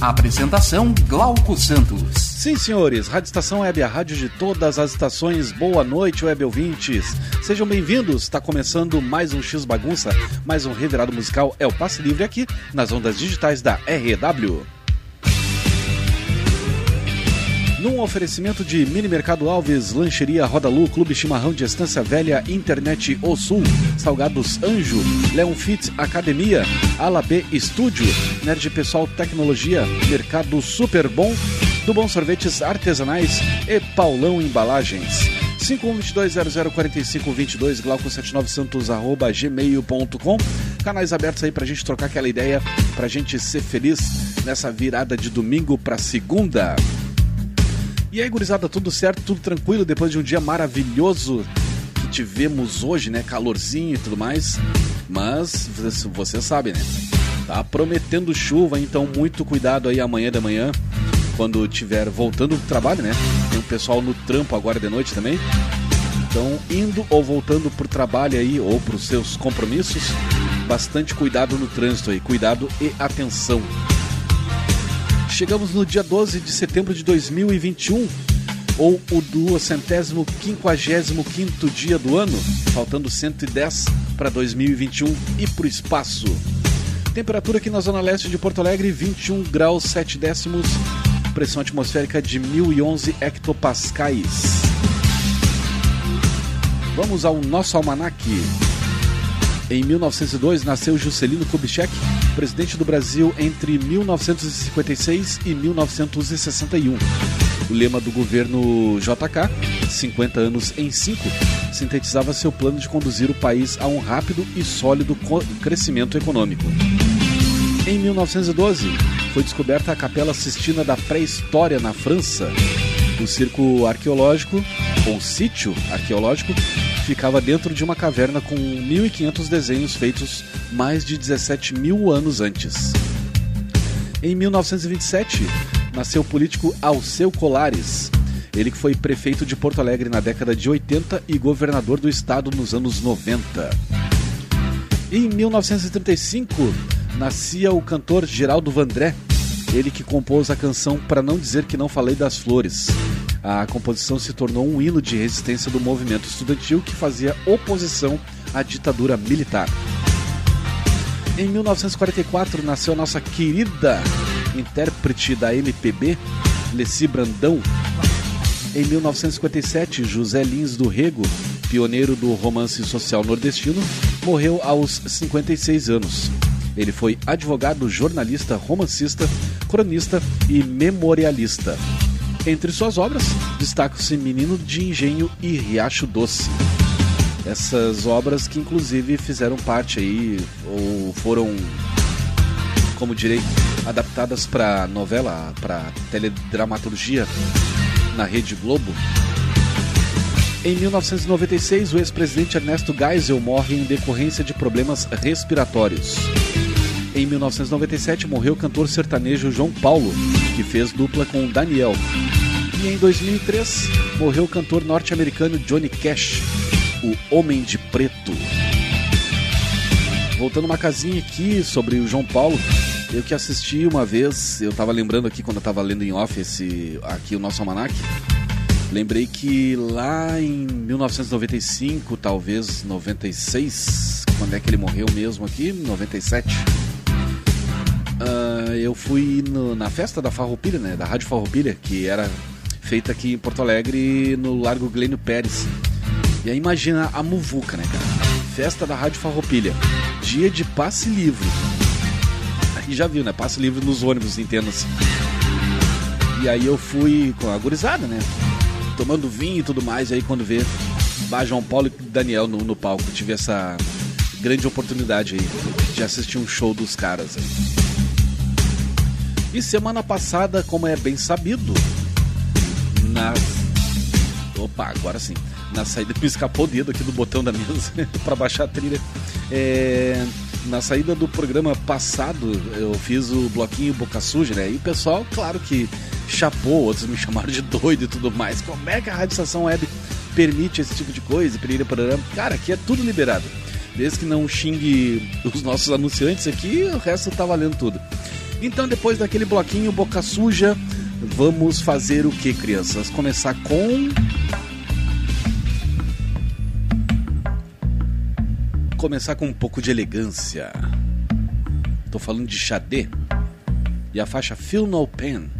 Apresentação Glauco Santos. Sim, senhores, Rádio Estação Web, a rádio de todas as estações. Boa noite, web ouvintes. Sejam bem-vindos. Está começando mais um X Bagunça, mais um revirado musical. É o Passe Livre aqui nas ondas digitais da RW. Num oferecimento de Mini Mercado Alves, Lancheria Rodalu, Clube Chimarrão de Estância Velha, Internet O Sul, Salgados Anjo, Leon Fit Academia, Ala B Estúdio, Nerd Pessoal Tecnologia, Mercado Super Bom, do Bom Sorvetes Artesanais e Paulão Embalagens. 5122004522 glauco79santos arroba gmail.com Canais abertos aí pra gente trocar aquela ideia, pra gente ser feliz nessa virada de domingo pra segunda. E aí, gurizada, tudo certo, tudo tranquilo depois de um dia maravilhoso que tivemos hoje, né? Calorzinho e tudo mais. Mas você sabe, né? Tá prometendo chuva, então muito cuidado aí amanhã de manhã, quando tiver voltando do trabalho, né? Tem um pessoal no trampo agora de noite também. Então, indo ou voltando pro trabalho aí ou pros seus compromissos, bastante cuidado no trânsito aí, cuidado e atenção. Chegamos no dia 12 de setembro de 2021, ou o duocentésimo quinquagésimo quinto dia do ano, faltando 110 para 2021 e para o espaço. Temperatura aqui na zona leste de Porto Alegre, 21 graus 7 décimos, pressão atmosférica de 1011 hectopascais. Vamos ao nosso almanaque. Em 1902 nasceu Juscelino Kubitschek, presidente do Brasil entre 1956 e 1961. O lema do governo JK, 50 anos em 5, sintetizava seu plano de conduzir o país a um rápido e sólido crescimento econômico. Em 1912, foi descoberta a Capela Sistina da Pré-História na França. O circo arqueológico, ou sítio arqueológico, ficava dentro de uma caverna com 1.500 desenhos feitos mais de 17 mil anos antes. Em 1927, nasceu o político Alceu Colares, ele que foi prefeito de Porto Alegre na década de 80 e governador do estado nos anos 90. Em 1935, nascia o cantor Geraldo Vandré, ele que compôs a canção Para Não Dizer Que Não Falei das Flores. A composição se tornou um hino de resistência do movimento estudantil que fazia oposição à ditadura militar. Em 1944 nasceu a nossa querida intérprete da MPB, Leci Brandão. Em 1957, José Lins do Rego, pioneiro do romance social nordestino, morreu aos 56 anos. Ele foi advogado, jornalista, romancista, cronista e memorialista. Entre suas obras, destacam-se Menino de Engenho e Riacho Doce. Essas obras que inclusive fizeram parte aí, ou foram, como direi, adaptadas para novela, para teledramaturgia na Rede Globo. Em 1996, o ex-presidente Ernesto Geisel morre em decorrência de problemas respiratórios. Em 1997 morreu o cantor sertanejo João Paulo, que fez dupla com Daniel. E em 2003 morreu o cantor norte-americano Johnny Cash, o Homem de Preto. Voltando uma casinha aqui sobre o João Paulo, eu que assisti uma vez, eu tava lembrando aqui quando eu tava lendo em off esse, aqui o nosso almanac, lembrei que lá em 1995, talvez 96, quando é que ele morreu mesmo aqui? 97 uh, eu fui no, na festa da Farroupilha, né, da Rádio Farroupilha, que era feita aqui em Porto Alegre, no Largo Glênio Pérez. E aí imagina a muvuca, né, cara? Festa da Rádio Farroupilha, dia de passe livre. Aí já viu, né? Passe livre nos ônibus, entenda-se. E aí eu fui com a gurizada, né? Tomando vinho e tudo mais, e aí quando vê Bah, João Paulo e Daniel no, no palco, tive essa grande oportunidade aí de assistir um show dos caras aí. E semana passada, como é bem sabido, na. Opa, agora sim. Na saída, me escapou o dedo aqui do botão da mesa para baixar a trilha. É, na saída do programa passado, eu fiz o bloquinho Boca Suja, né? E o pessoal, claro que chapou, outros me chamaram de doido e tudo mais. Como é que a Rádio Estação Web permite esse tipo de coisa? Cara, aqui é tudo liberado. Desde que não xingue os nossos anunciantes aqui, o resto tá valendo tudo. Então, depois daquele bloquinho Boca Suja, vamos fazer o que, crianças? Começar com. Começar com um pouco de elegância. Tô falando de Xadê e a faixa Feel No Pain.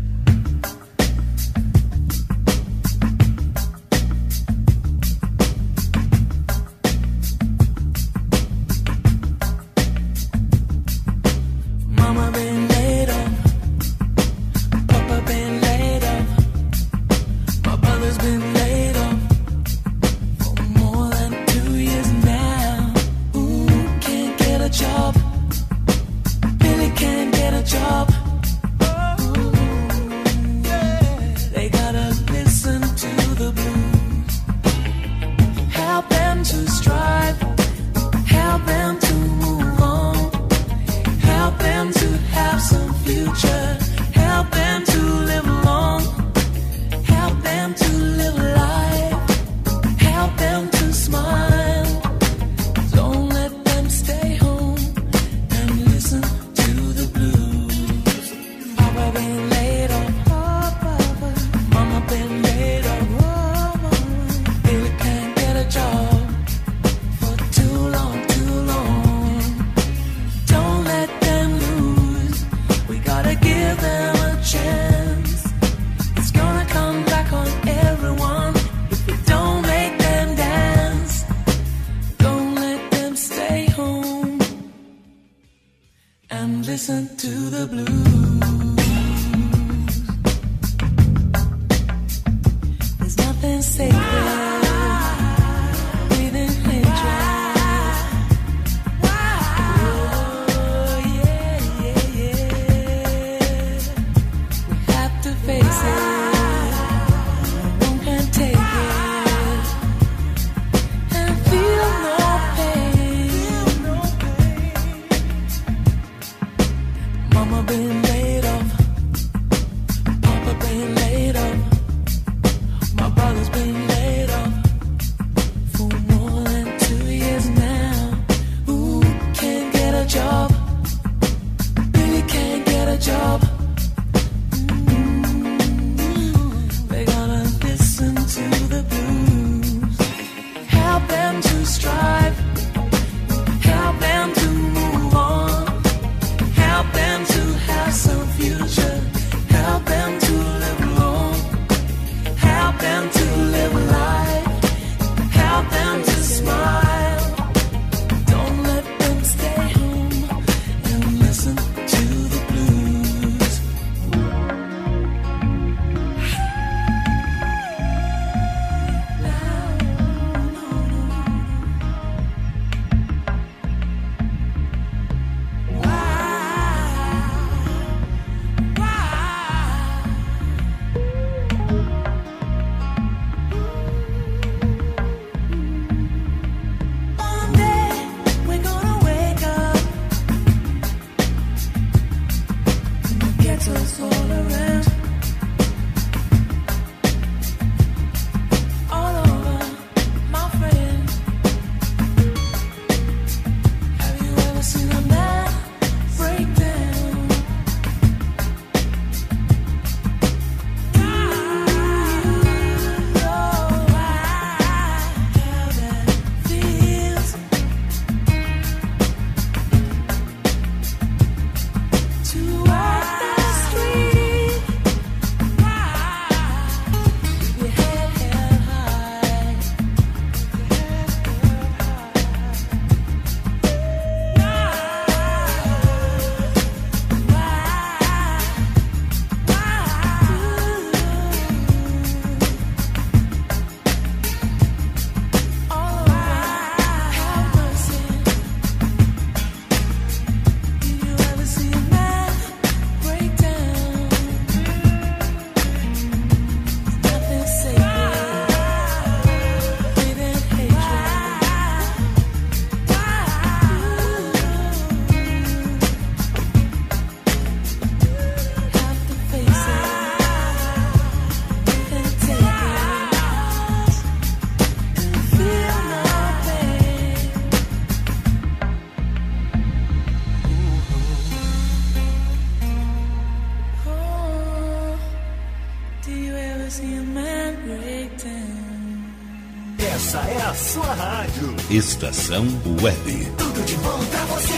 Estação Web. Tudo de bom pra você.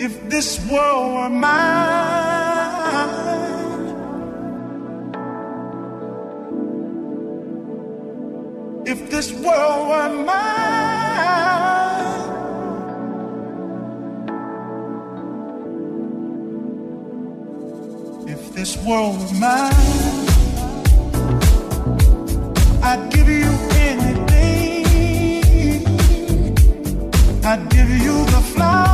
If this world were mine this world were mine. If this world were mine, I'd give you anything. I'd give you the flowers.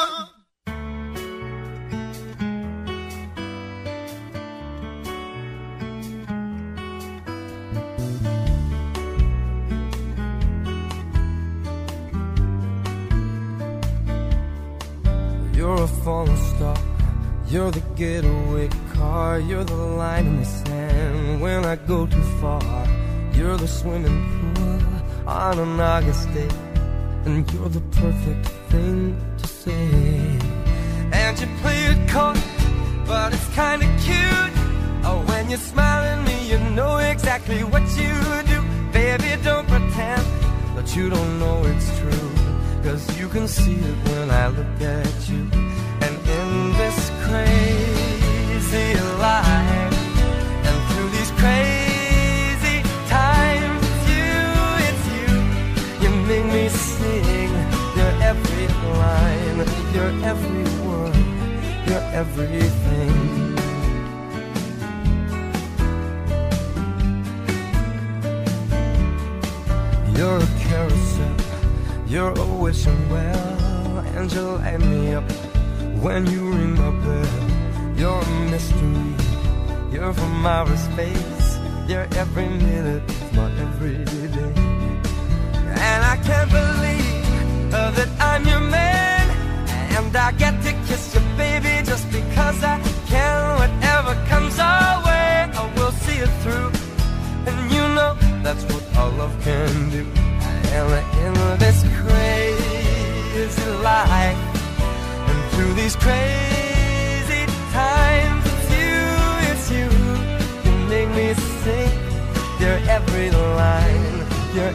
getaway car. You're the line in the sand when I go too far. You're the swimming pool on an August day. And you're the perfect thing to say. And you play it coy, but it's kinda cute. Oh, when you smile at me, you know exactly what you do. Baby, don't pretend that you don't know it's true. Cause you can see it when I look at you. Everything. You're a carousel, you're a wishing well, and you light me up when you ring my bell. You're a mystery, you're from outer space, you're every minute of my everyday. And I can't believe uh, that I'm your man, and I get to kiss you, baby, just because I can. Whatever comes our way,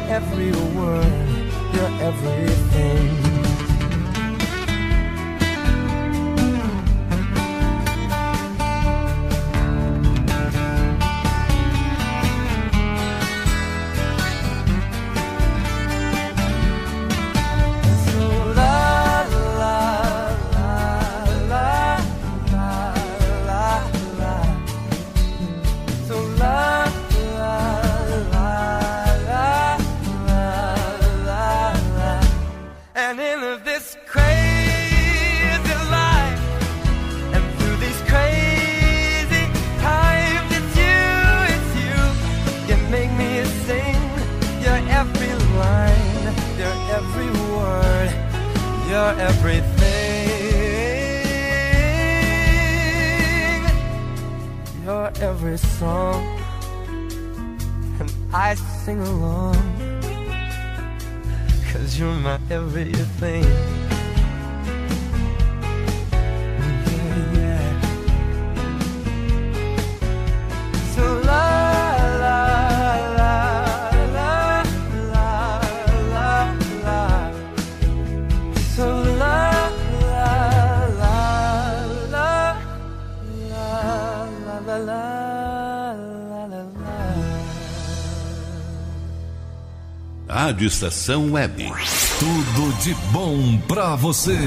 every word, you're everything. Rádio Estação Web. Tudo de bom para você.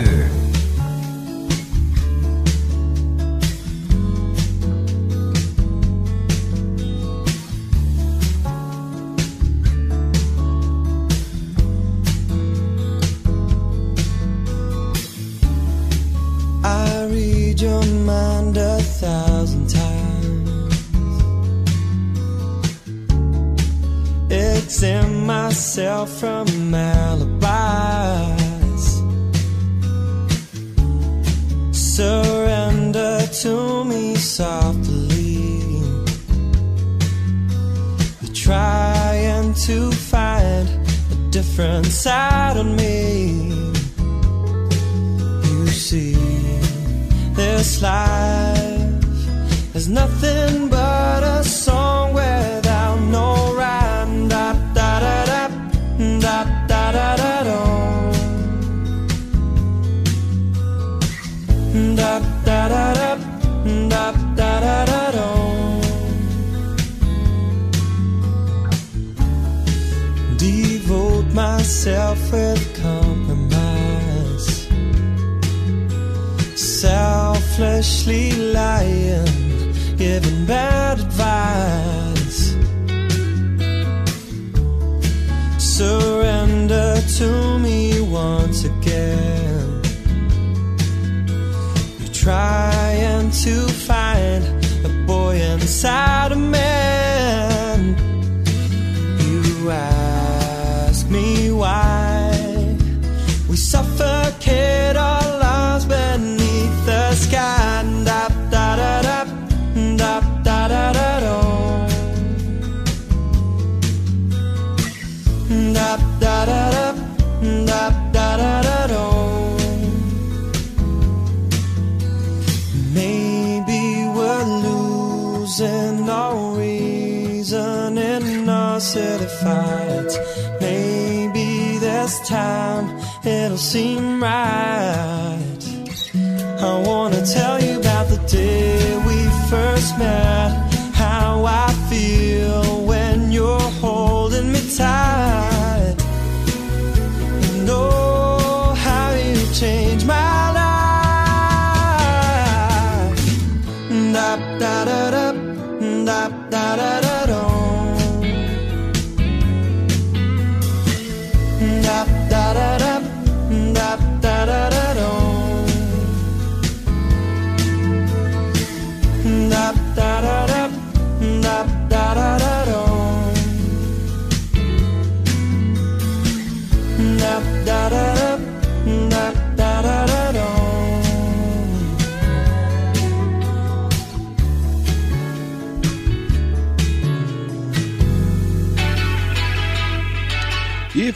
right.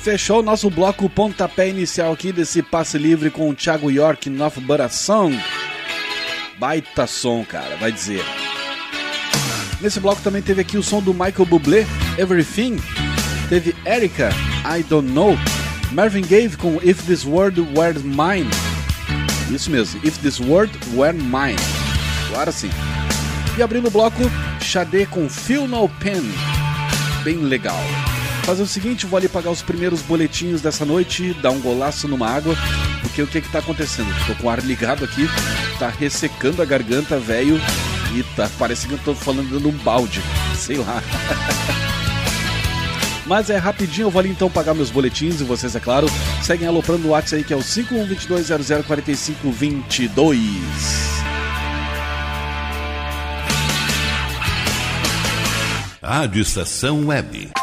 Fechou o nosso bloco pontapé inicial aqui desse passe livre com o Thiago York Baração. Baita som, cara, vai dizer. Nesse bloco também teve aqui o som do Michael Bublé, Everything. Teve Erika, I Don't Know. Marvin Gaye com If This World Were Mine. Isso mesmo, If This World Were Mine. Agora sim. E abrindo o bloco, Xadê com Feel No Pen. Bem legal. Fazer o seguinte, vou ali pagar os primeiros boletinhos dessa noite, dar um golaço numa água, porque o que que tá acontecendo? Tô com o ar ligado aqui, tá ressecando a garganta, velho, e tá parecendo que eu tô falando dando um balde, sei lá. Mas é rapidinho, eu vou ali então pagar meus boletins e vocês, é claro, seguem aloprando o WhatsApp aí que é o 5122004522. Rádio Estação Web.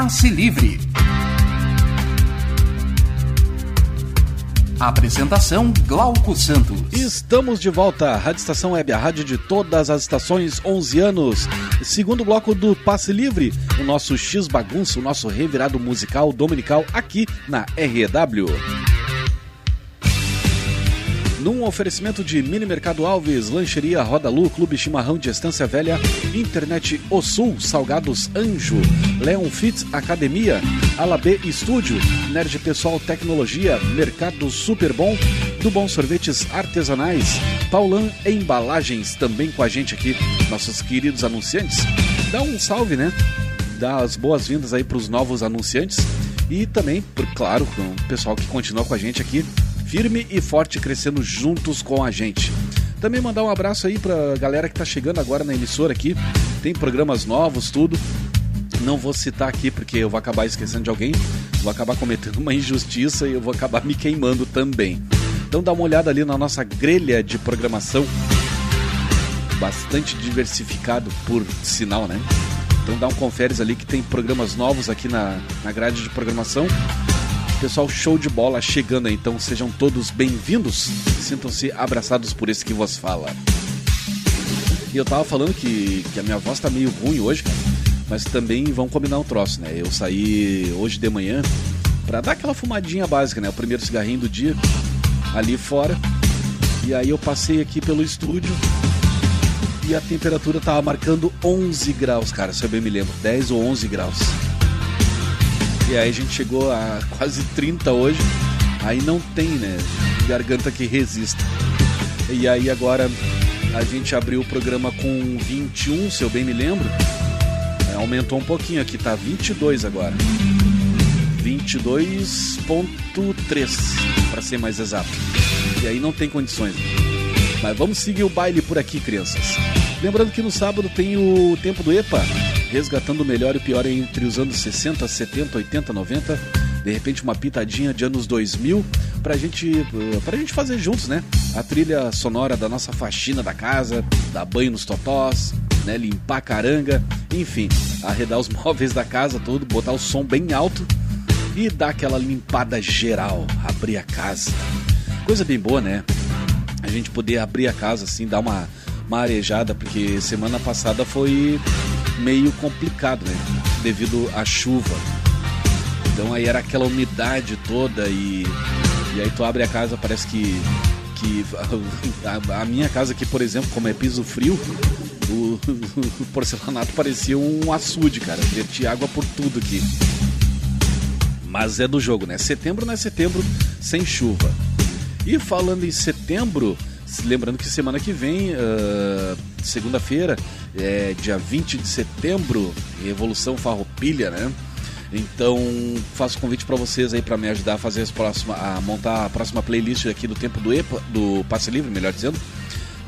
Passe Livre. Apresentação Glauco Santos. Estamos de volta, Rádio Estação Web, a rádio de todas as estações, 11 anos. Segundo bloco do Passe Livre, o nosso X Bagunça, o nosso revirado musical dominical aqui na REW. Num oferecimento de Mini Mercado Alves, Lancheria Roda Lu, Clube Chimarrão de Estância Velha, Internet O Sul, Salgados Anjo, Leon Fit Academia, Alabê Estúdio, Nerd Pessoal Tecnologia, Mercado Super Bom, do Bom Sorvetes Artesanais, Paulan Embalagens, também com a gente aqui, nossos queridos anunciantes. Dá um salve, né? Dá as boas-vindas aí para os novos anunciantes e também, por, claro, o pessoal que continua com a gente aqui firme e forte crescendo juntos com a gente. Também mandar um abraço aí pra galera que tá chegando agora na emissora aqui. Tem programas novos, tudo. Não vou citar aqui porque eu vou acabar esquecendo de alguém, vou acabar cometendo uma injustiça e eu vou acabar me queimando também. Então dá uma olhada ali na nossa grelha de programação, bastante diversificado por sinal, né? Então dá um conferes ali que tem programas novos aqui na, na grade de programação. Pessoal, show de bola chegando então sejam todos bem-vindos. Sintam-se abraçados por esse que vos fala. E eu tava falando que, que a minha voz tá meio ruim hoje, cara. Mas também vão combinar um troço, né? Eu saí hoje de manhã para dar aquela fumadinha básica, né? O primeiro cigarrinho do dia ali fora. E aí eu passei aqui pelo estúdio e a temperatura tava marcando 11 graus, cara, se eu bem me lembro, 10 ou 11 graus. E aí a gente chegou a quase 30 hoje. Aí não tem, né? Garganta que resista. E aí agora a gente abriu o programa com 21, se eu bem me lembro. É, aumentou um pouquinho aqui, tá 22 agora. 22.3, para ser mais exato. E aí não tem condições. Mas vamos seguir o baile por aqui, crianças. Lembrando que no sábado tem o tempo do EPA, resgatando o melhor e o pior entre os anos 60, 70, 80, 90. De repente uma pitadinha de anos 2000 pra gente, pra gente fazer juntos, né? A trilha sonora da nossa faxina da casa, dar banho nos totós, né? Limpar a caranga, enfim, arredar os móveis da casa todo, botar o som bem alto e dar aquela limpada geral, abrir a casa. Coisa bem boa, né? A gente poder abrir a casa assim, dar uma, uma arejada, porque semana passada foi meio complicado, né? Devido à chuva. Então aí era aquela umidade toda e, e aí tu abre a casa, parece que, que a, a minha casa aqui, por exemplo, como é piso frio, o, o porcelanato parecia um açude, cara. Vertia água por tudo aqui. Mas é do jogo, né? Setembro não é setembro sem chuva. E falando em setembro, lembrando que semana que vem, uh, segunda-feira, é dia 20 de setembro, Revolução Farroupilha, né? Então, faço convite para vocês aí para me ajudar a fazer as próximas, a montar a próxima playlist aqui do tempo do EPA, do Passe Livre, melhor dizendo,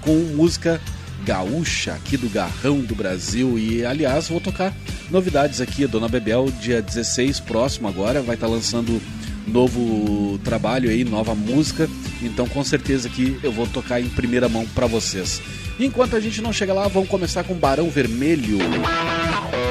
com música gaúcha aqui do Garrão do Brasil. E aliás, vou tocar novidades aqui. A Dona Bebel, dia 16, próximo agora, vai estar tá lançando novo trabalho aí, nova música. Então, com certeza que eu vou tocar em primeira mão para vocês. Enquanto a gente não chega lá, vamos começar com Barão Vermelho. Becos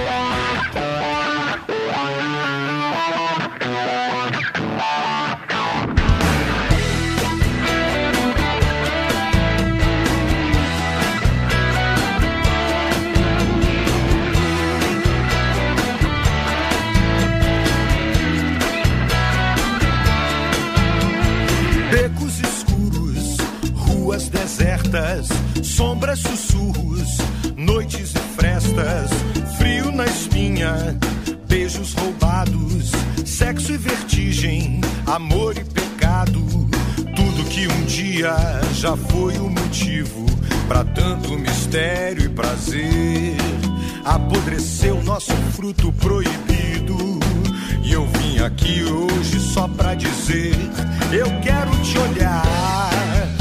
desertas, sombras, sussurros, noites e frestas, frio na espinha, beijos roubados, sexo e vertigem, amor e pecado, tudo que um dia já foi o motivo para tanto mistério e prazer. Apodreceu nosso fruto proibido. E eu vim aqui hoje só pra dizer: eu quero te olhar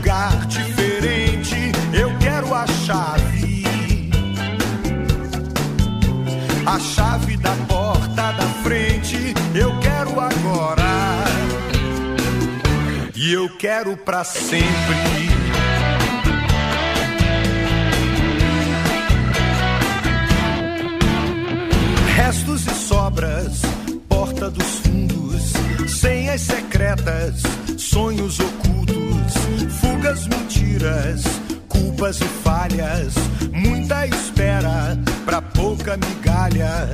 lugar diferente. Eu quero a chave, a chave da porta da frente. Eu quero agora e eu quero pra sempre. Restos e sobras, porta dos fundos, senhas secretas, sonhos ocultos, fugas, mentiras, culpas e falhas, muita espera pra pouca migalha.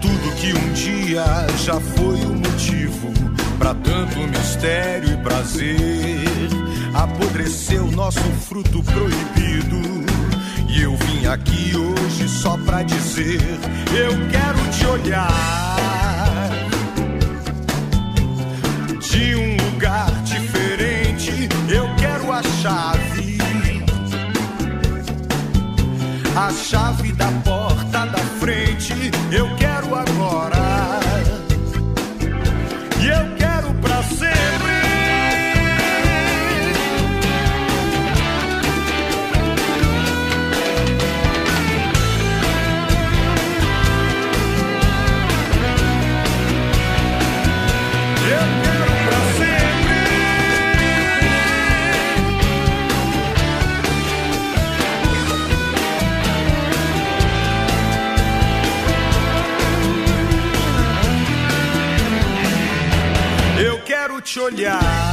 Tudo que um dia já foi o motivo pra tanto mistério e prazer. Apodreceu nosso fruto proibido. E eu vim aqui hoje só pra dizer: eu quero te olhar de um lugar a chave da porta da frente. Eu quero agora te olhar.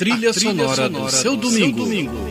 trilha, sonora, sonora do seu domingo. Seu domingo.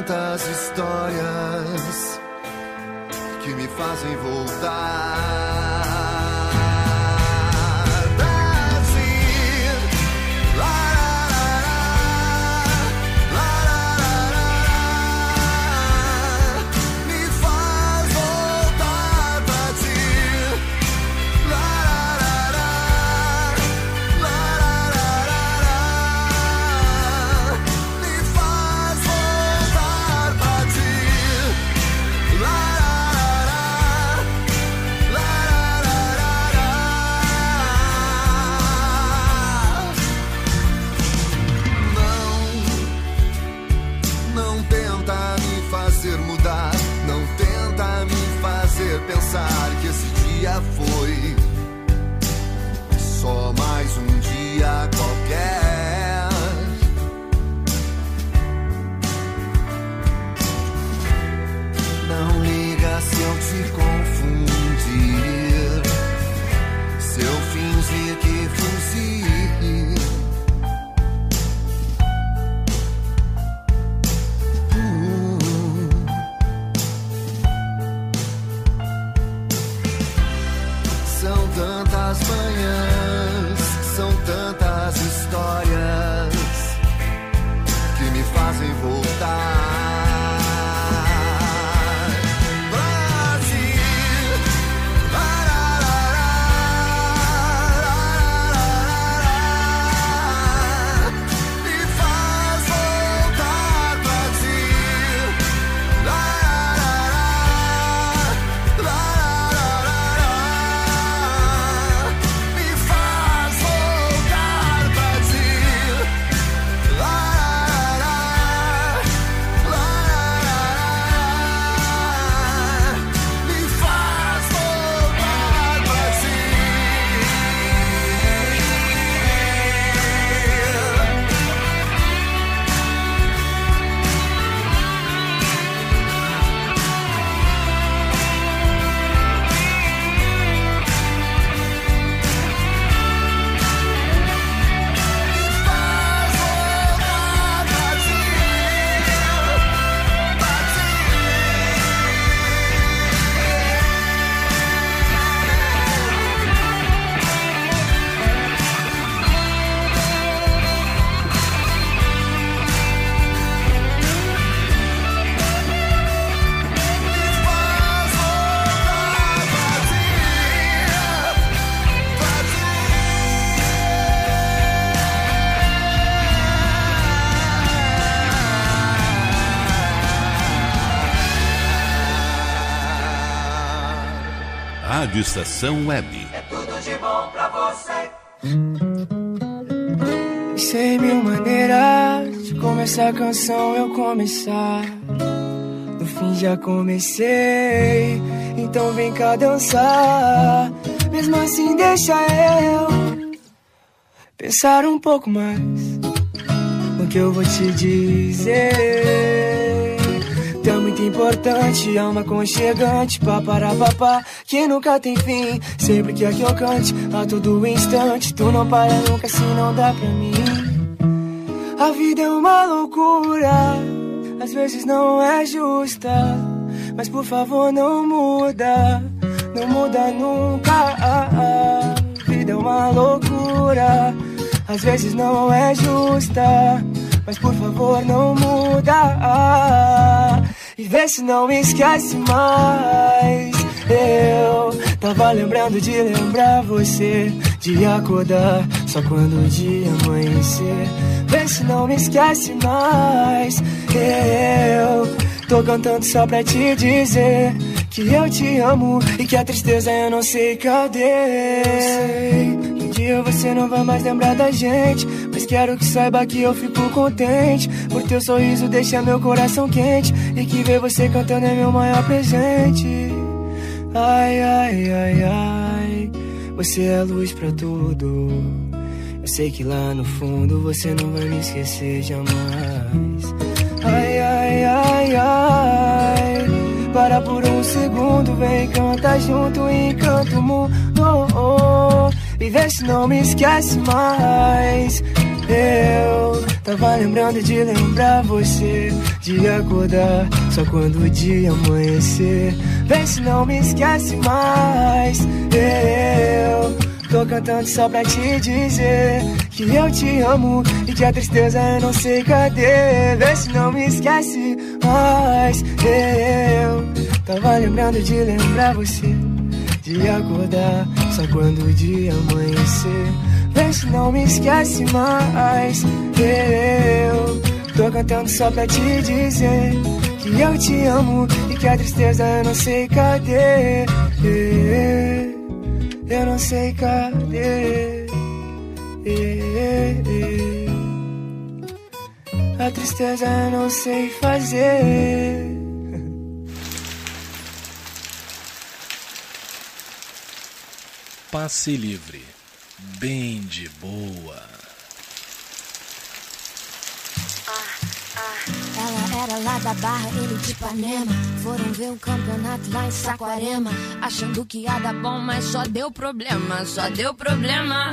tantas histórias que me fazem voltar. Rádio Estação Web. É tudo de bom pra você. Sei mil maneiras de começar a canção, eu começar. No fim já comecei, então vem cá dançar. Mesmo assim, deixa eu pensar um pouco mais no que eu vou te dizer. É muito importante, alma conchegante, papara papá, que nunca tem fim. Sempre que aqui eu cante, a todo instante, tu não para nunca, se não dá pra mim. A vida é uma loucura, às vezes não é justa, mas por favor não muda, não muda nunca. A vida é uma loucura, às vezes não é justa, mas por favor não muda. E vê se não esquece mais. Eu tava lembrando de lembrar você, de acordar só quando o dia amanhecer. Vê se não me esquece mais. Eu tô cantando só pra te dizer que eu te amo e que a tristeza eu não sei cadê. Um dia você não vai mais lembrar da gente, mas quero que saiba que eu fico contente por teu sorriso deixa meu coração quente e que ver você cantando é meu maior presente. Ai, ai, ai, ai, você é luz pra tudo. Eu sei que lá no fundo você não vai me esquecer jamais. Ai, ai, ai, ai. Para por um segundo, vem canta junto e encanta o mundo. Oh, oh. Vê se não me esquece mais. Eu tava lembrando de lembrar você, de acordar só quando o dia amanhecer. Vê se não me esquece mais. Eu tô cantando só pra te dizer que eu te amo e que a tristeza eu não sei cadê. Vê se não me esquece mais. Eu tava lembrando de lembrar você, de acordar só quando o dia amanhecer. Vê se não me esquece mais. Eu tô cantando só pra te dizer que eu te amo e que a tristeza eu não sei cadê. Eu não sei cadê. A tristeza eu não sei fazer. Passe livre. Bem de boa. Ela era lá da Barra, ele de Ipanema. Foram ver o campeonato lá em Saquarema. Achando que ia dar bom, mas só deu problema, só deu problema.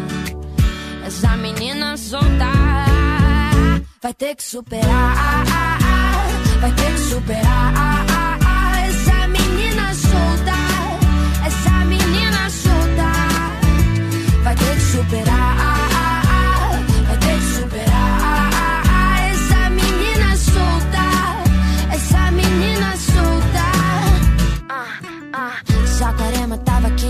Essa menina solta vai ter que superar, vai ter que superar. Essa menina solta, essa menina solta vai ter que superar, vai ter que superar. Essa menina solta, essa menina solta. Ah, ah. Saquarema tava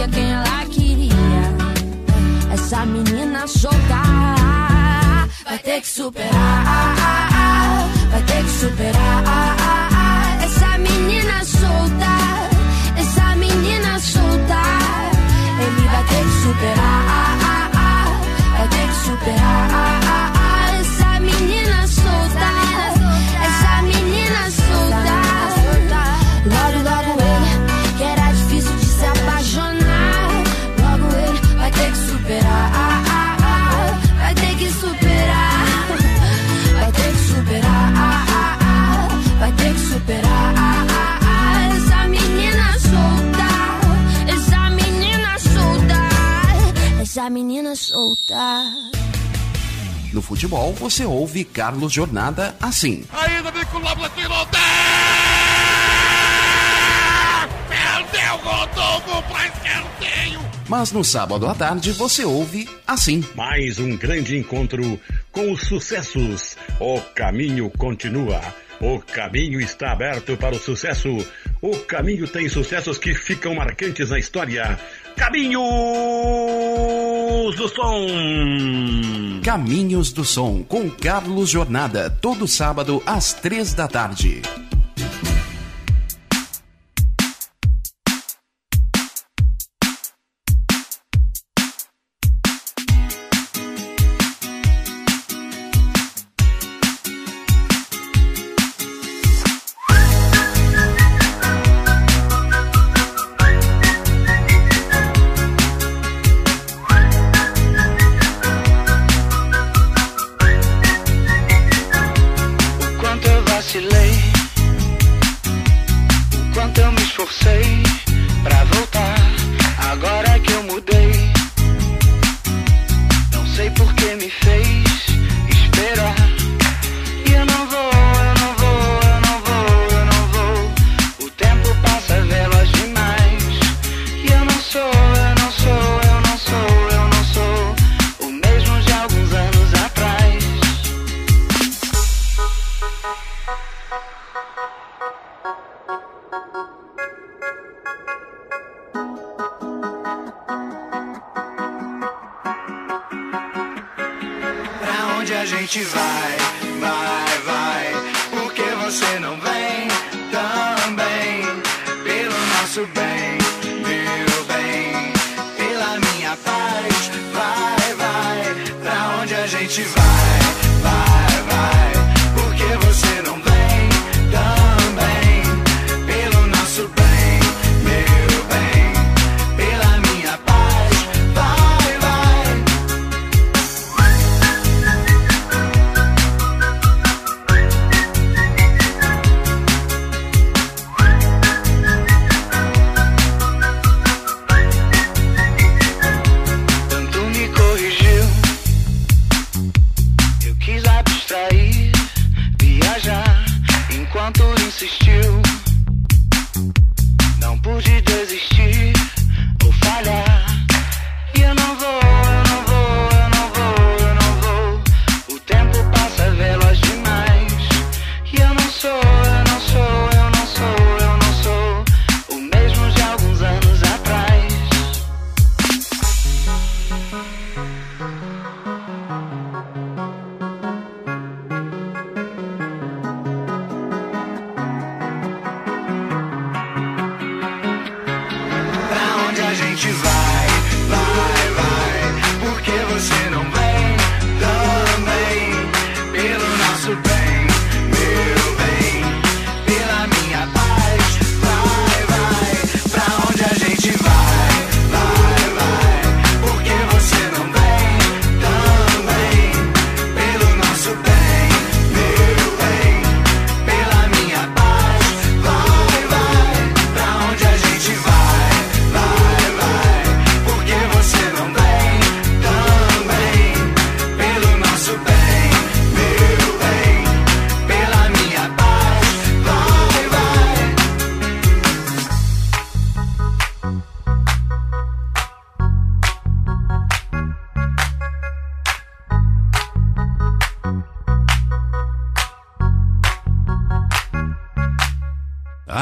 escolhia quem ela queria. Essa menina solta vai ter que superar, vai ter que superar. Essa menina solta, essa menina solta, ele vai ter que superar, futebol, você ouve Carlos Jornada assim. Ainda vem com o Perdeu Rodolfo pra! Mas no sábado à tarde você ouve assim. Mais um grande encontro com os sucessos. O caminho continua. O caminho está aberto para o sucesso o caminho tem sucessos que ficam marcantes na história. Caminhos do Som. Caminhos do Som com Carlos Jornada, todo sábado às três da tarde.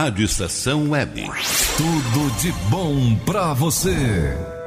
Rádio Estação Web. Tudo de bom para você.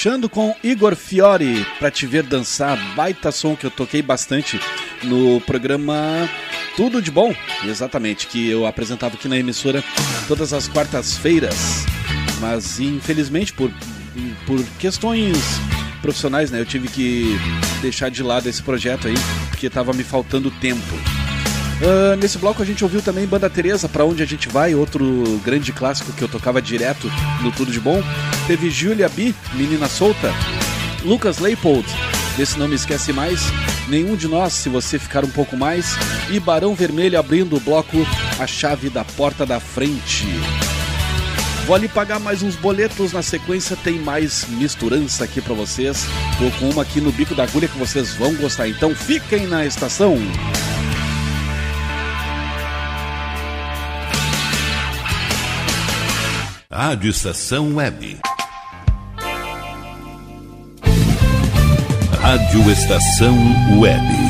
Fechando com Igor Fiore, pra te ver dançar, baita som que eu toquei bastante no programa Tudo de Bom, exatamente, que eu apresentava aqui na emissora todas as quartas-feiras. Mas infelizmente por, por questões profissionais, né, eu tive que deixar de lado esse projeto aí, porque tava me faltando tempo. Ah, nesse bloco a gente ouviu também Banda Teresa, Pra Onde a Gente Vai, outro grande clássico que eu tocava direto no Tudo de Bom. Teve Julia B, Menina Solta. Lucas Leipold, desse não me esquece mais. Nenhum de nós, se você ficar um pouco mais. E Barão Vermelho abrindo o bloco A Chave da Porta da Frente. Vou ali pagar mais uns boletos na sequência, tem mais misturança aqui pra vocês. Tô com uma aqui no bico da agulha que vocês vão gostar, então fiquem na estação. Rádio Estação Web. Rádio Estação Web.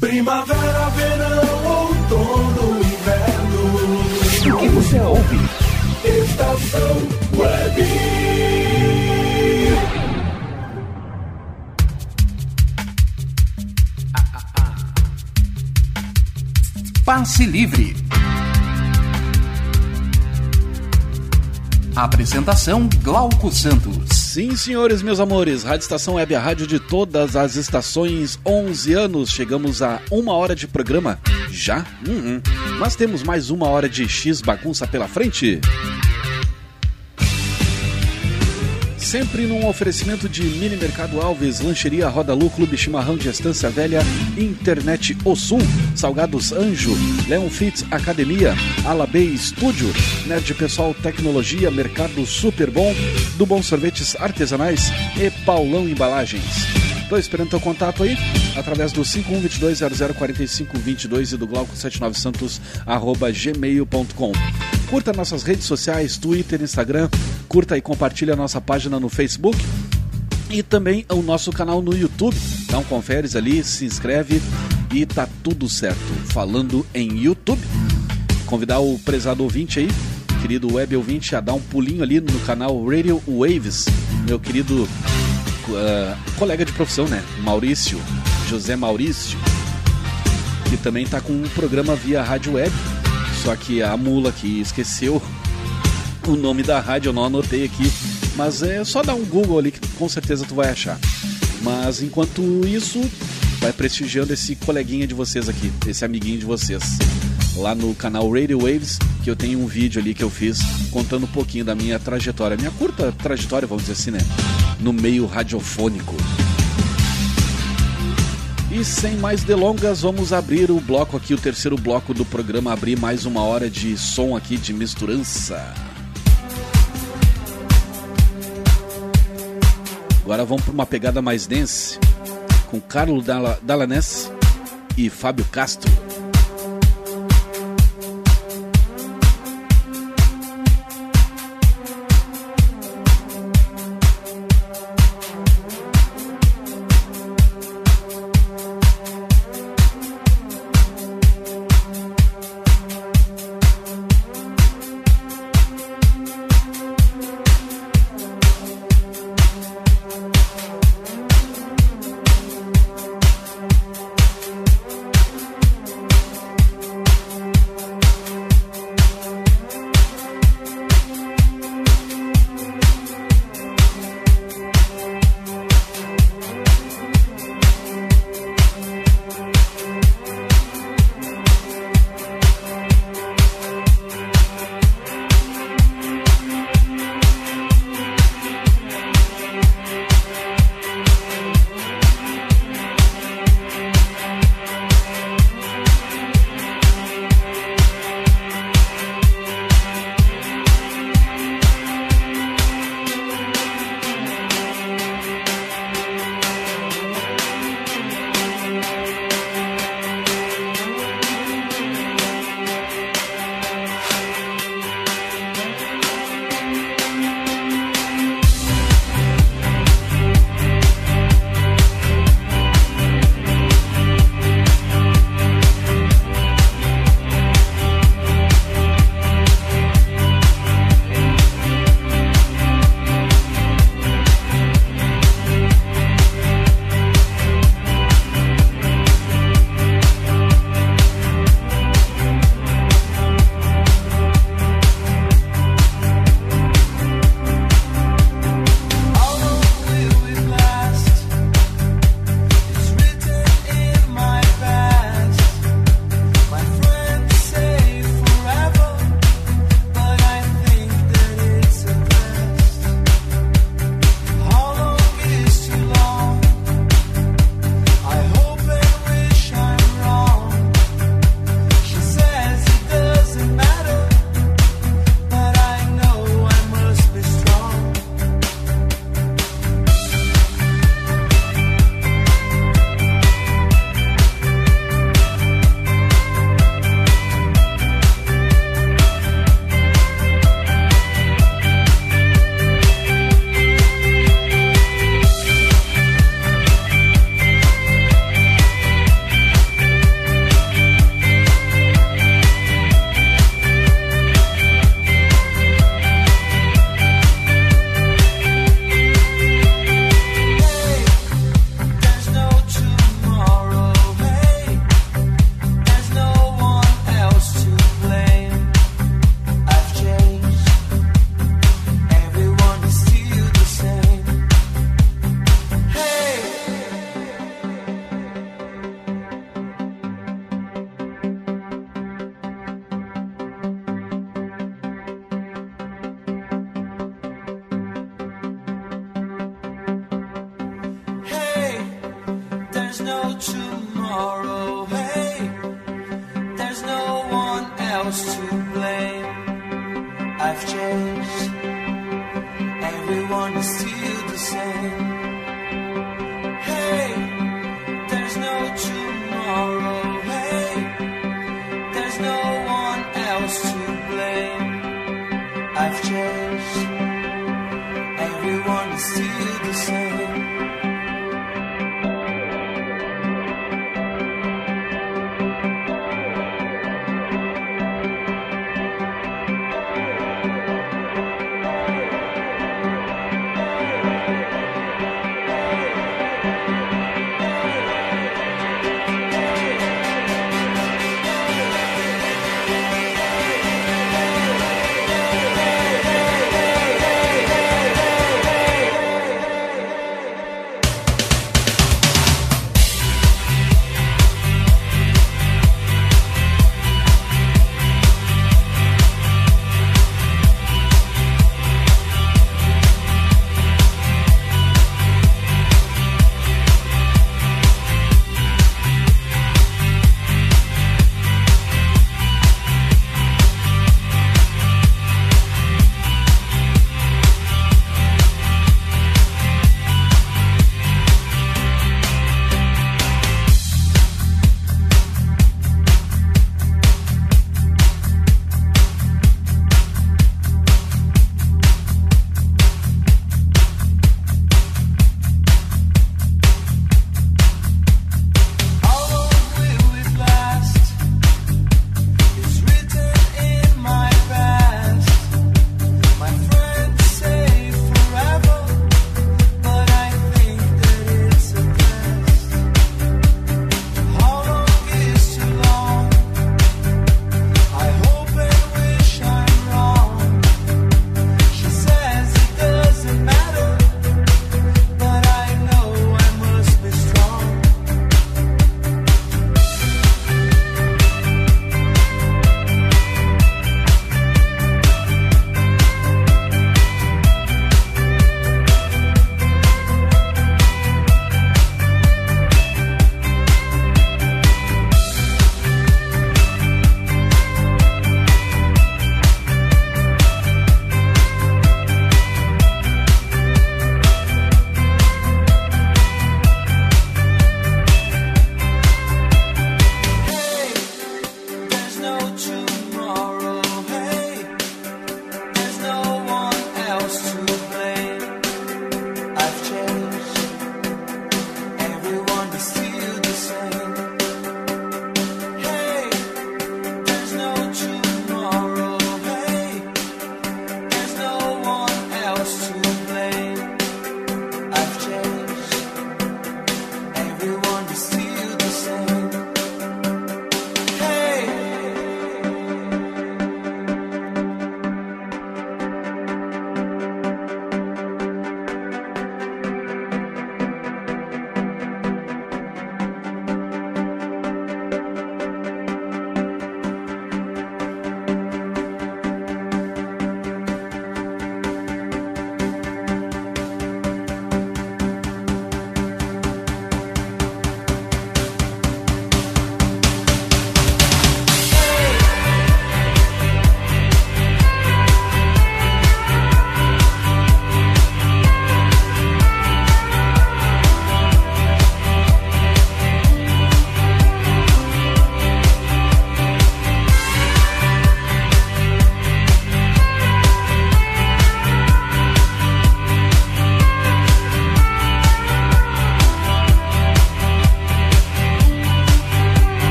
Primavera, verão, outono, inverno. O que você ouve? Estação Web. Passe Livre. Apresentação Glauco Santos. Sim, senhores, meus amores, Rádio Estação Web, a rádio de todas as estações, 11 anos, chegamos a uma hora de programa, já? Uhum. Mas temos mais uma hora de X bagunça pela frente. Sempre num oferecimento de Mini Mercado Alves, Lancheria Roda Lu, Clube Chimarrão de Estância Velha, Internet O Sul, Salgados Anjo, Leon Fitz Academia, Alabê Estúdio, Nerd Pessoal Tecnologia, Mercado Super Bom, do Bom Sorvetes Artesanais e Paulão Embalagens. Estou esperando teu contato aí, através do 5122-004522 e do Glauco79santos, arroba gmail.com. Curta nossas redes sociais, Twitter, Instagram, curta e compartilha a nossa página no Facebook e também o nosso canal no YouTube. Um conferes ali, se inscreve e tá tudo certo. Falando em YouTube, convidar o prezado ouvinte aí, querido web ouvinte, a dar um pulinho ali no canal Radio Waves, meu querido uh, colega de profissão, né? Maurício, José Maurício, que também tá com um programa via rádio web. Só que a mula que esqueceu o nome da rádio, eu não anotei aqui. Mas é só dar um Google ali que com certeza tu vai achar. Mas enquanto isso, vai prestigiando esse coleguinha de vocês aqui, esse amiguinho de vocês. Lá no canal Radio Waves, que eu tenho um vídeo ali que eu fiz contando um pouquinho da minha trajetória, minha curta trajetória, vamos dizer assim, né? No meio radiofônico. E sem mais delongas, vamos abrir o bloco aqui, o terceiro bloco do programa, abrir mais uma hora de som aqui de misturança. Agora vamos para uma pegada mais dense com Carlos Dalla, Dalanés e Fábio Castro.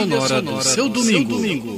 A trilha, sonora, do seu domingo. I'm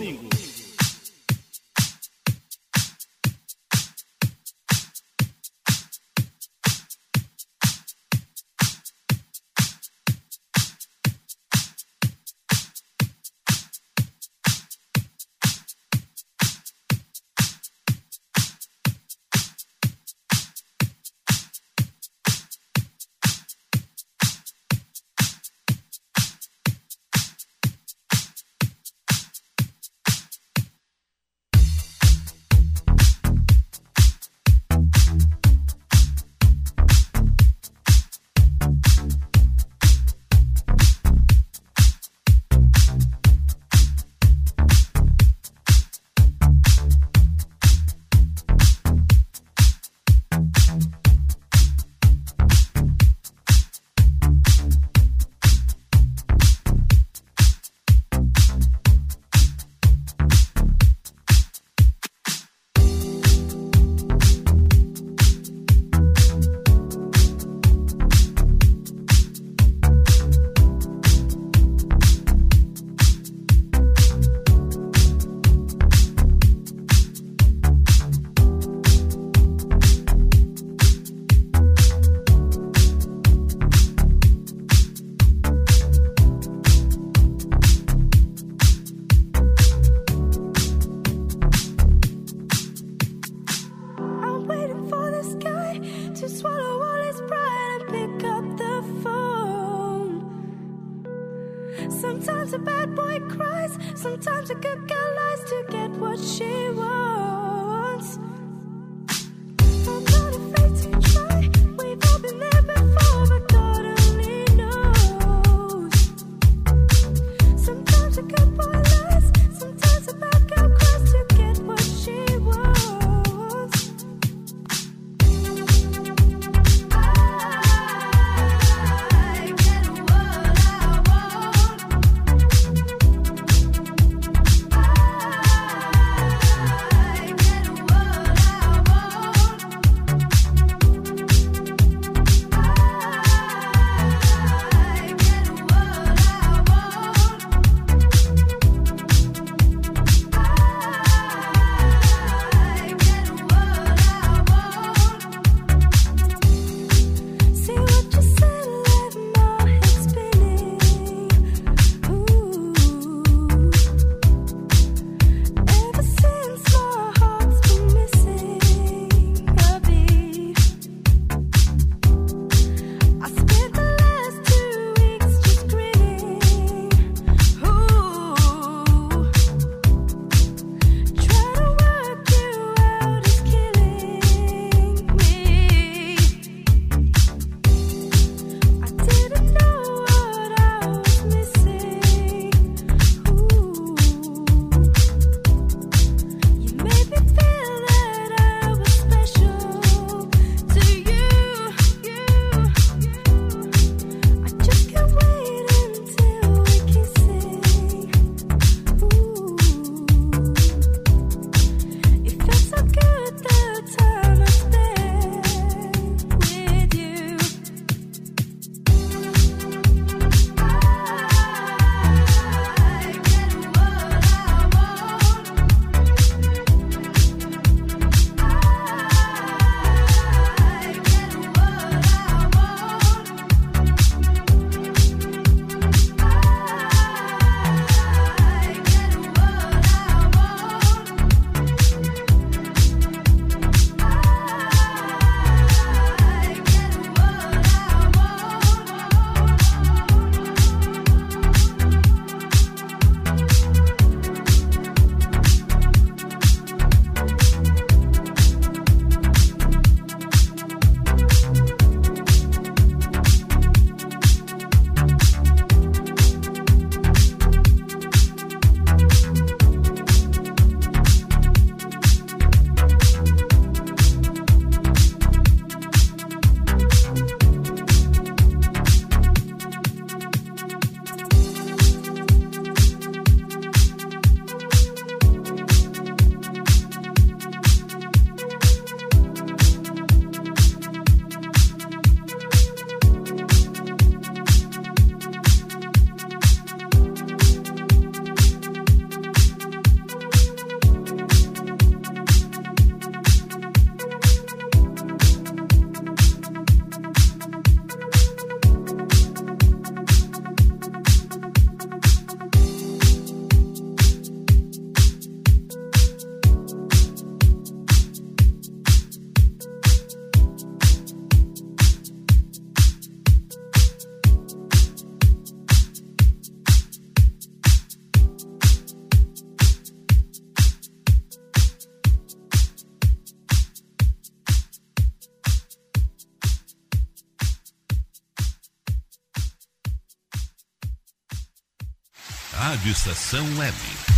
Rádio Estação Web.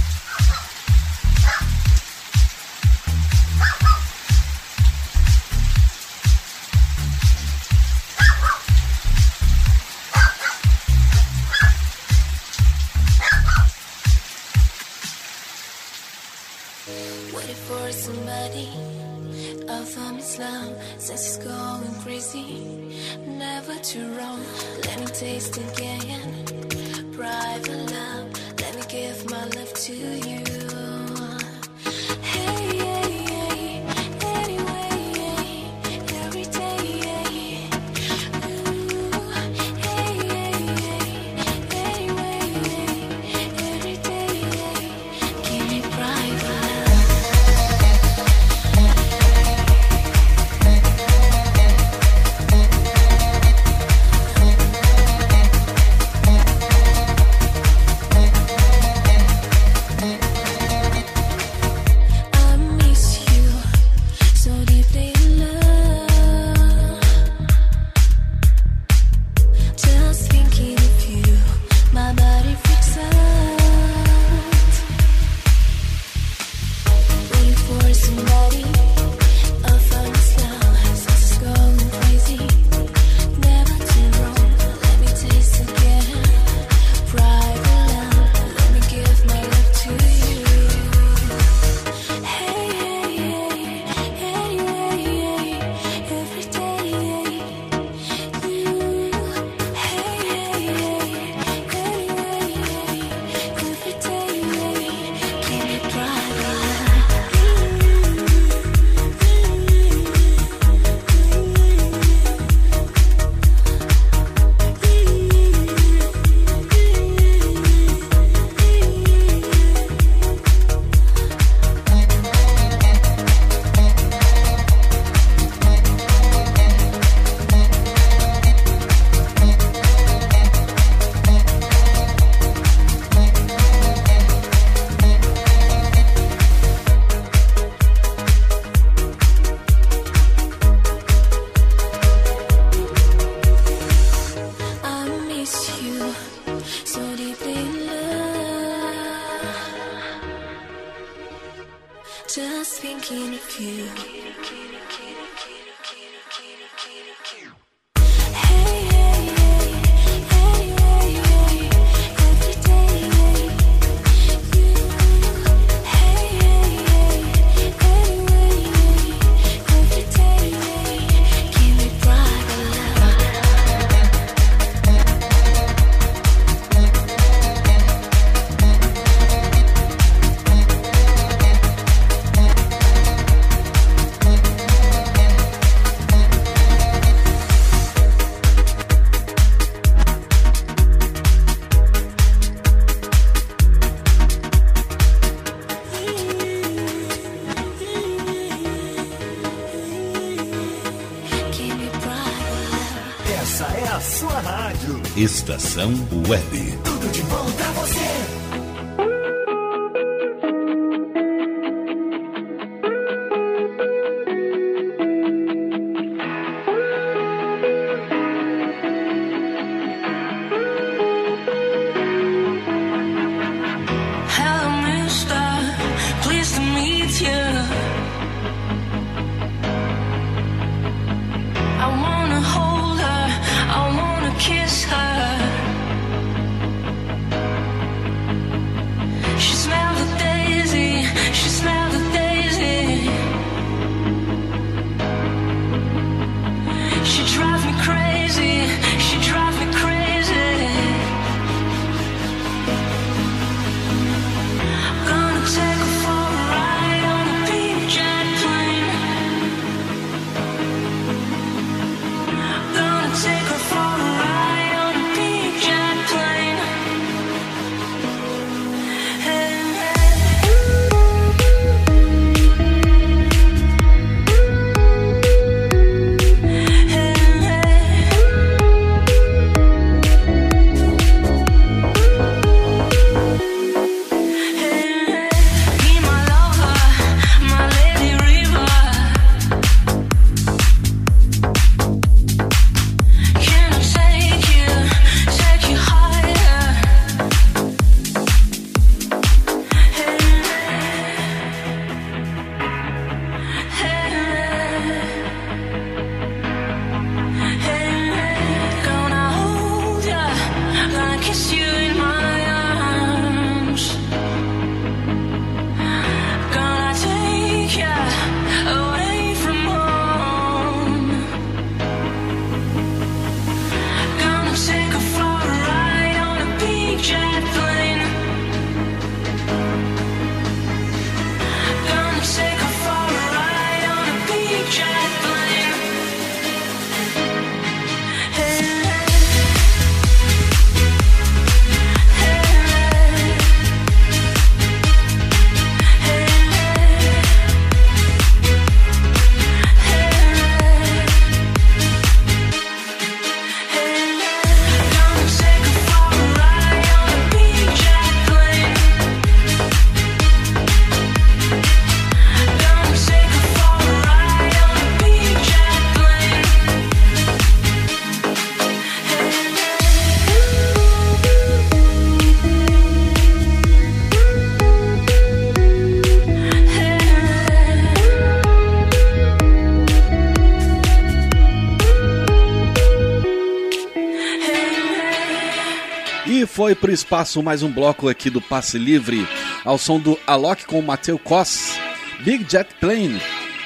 Pro espaço mais um bloco aqui do Passe Livre, ao som do Alok com o Mateu Koss, Big Jet Plane.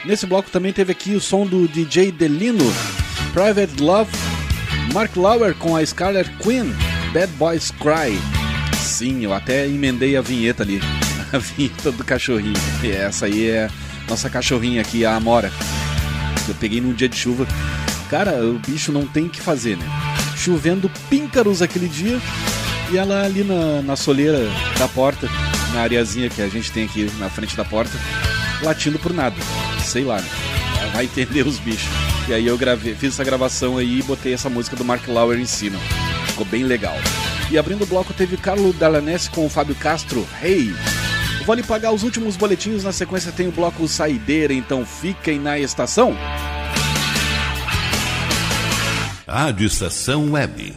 Nesse bloco também teve aqui o som do DJ Delino, Private Love, Mark Lauer com a Scarlet Queen, Bad Boys Cry. Sim, eu até emendei a vinheta ali, a vinheta do cachorrinho. E essa aí é nossa cachorrinha aqui, a Amora. Eu peguei num dia de chuva. Cara, o bicho não tem o que fazer, né? Chovendo píncaros aquele dia e ela ali na, na soleira da porta, na areazinha que a gente tem aqui na frente da porta, latindo por nada. Sei lá, né? Vai entender os bichos. E aí eu gravei, fiz essa gravação aí e botei essa música do Mark Lauer em cima. Ficou bem legal. E abrindo o bloco teve Carlo Dalanese com o Fábio Castro, Hey! Vou lhe pagar os últimos boletins, na sequência tem o bloco Saideira, então fiquem na estação. Rádio Estação Web.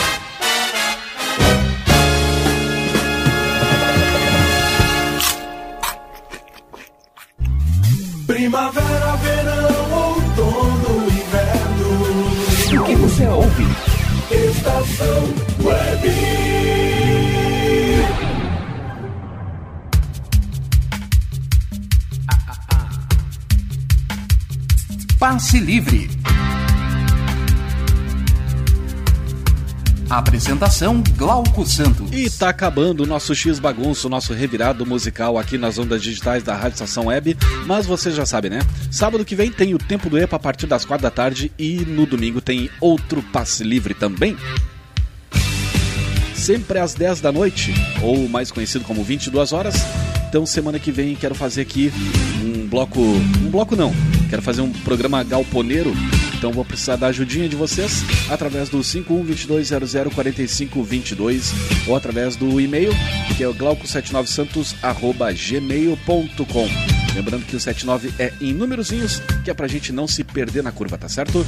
Passe livre. Apresentação Glauco Santos. E tá acabando o nosso X bagunço, nosso revirado musical aqui nas ondas digitais da Rádio Estação Web. Mas você já sabe, né? Sábado que vem tem o Tempo do EPA a partir das quatro da tarde e no domingo tem outro passe livre também. Sempre às 10 da noite, ou mais conhecido como 22 horas. Então semana que vem quero fazer aqui um bloco, um bloco não, quero fazer um programa galponeiro então vou precisar da ajudinha de vocês através do 5122004522 ou através do e-mail que é o glauco79santos@gmail.com. Lembrando que o 79 é em númerozinhos, que é pra gente não se perder na curva, tá certo?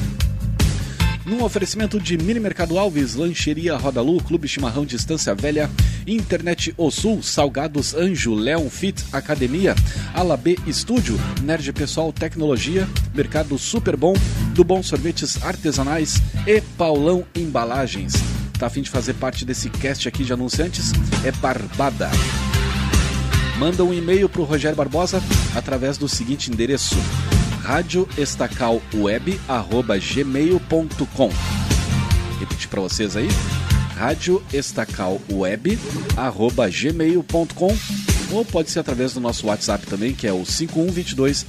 Num oferecimento de Mini Mercado Alves, Lancheria Rodalu, Clube Chimarrão Distância Velha, Internet O Sul, Salgados Anjo, Leon Fit Academia, Alab Estúdio, Nerd Pessoal Tecnologia, Mercado Super Bom, do Bom Sorvetes Artesanais e Paulão Embalagens. Tá a fim de fazer parte desse cast aqui de anunciantes? É Barbada. Manda um e-mail para o Rogério Barbosa através do seguinte endereço: radioestacalweb@gmail.com. Repetir para vocês aí: radioestacalweb@gmail.com ou pode ser através do nosso WhatsApp também, que é o 5122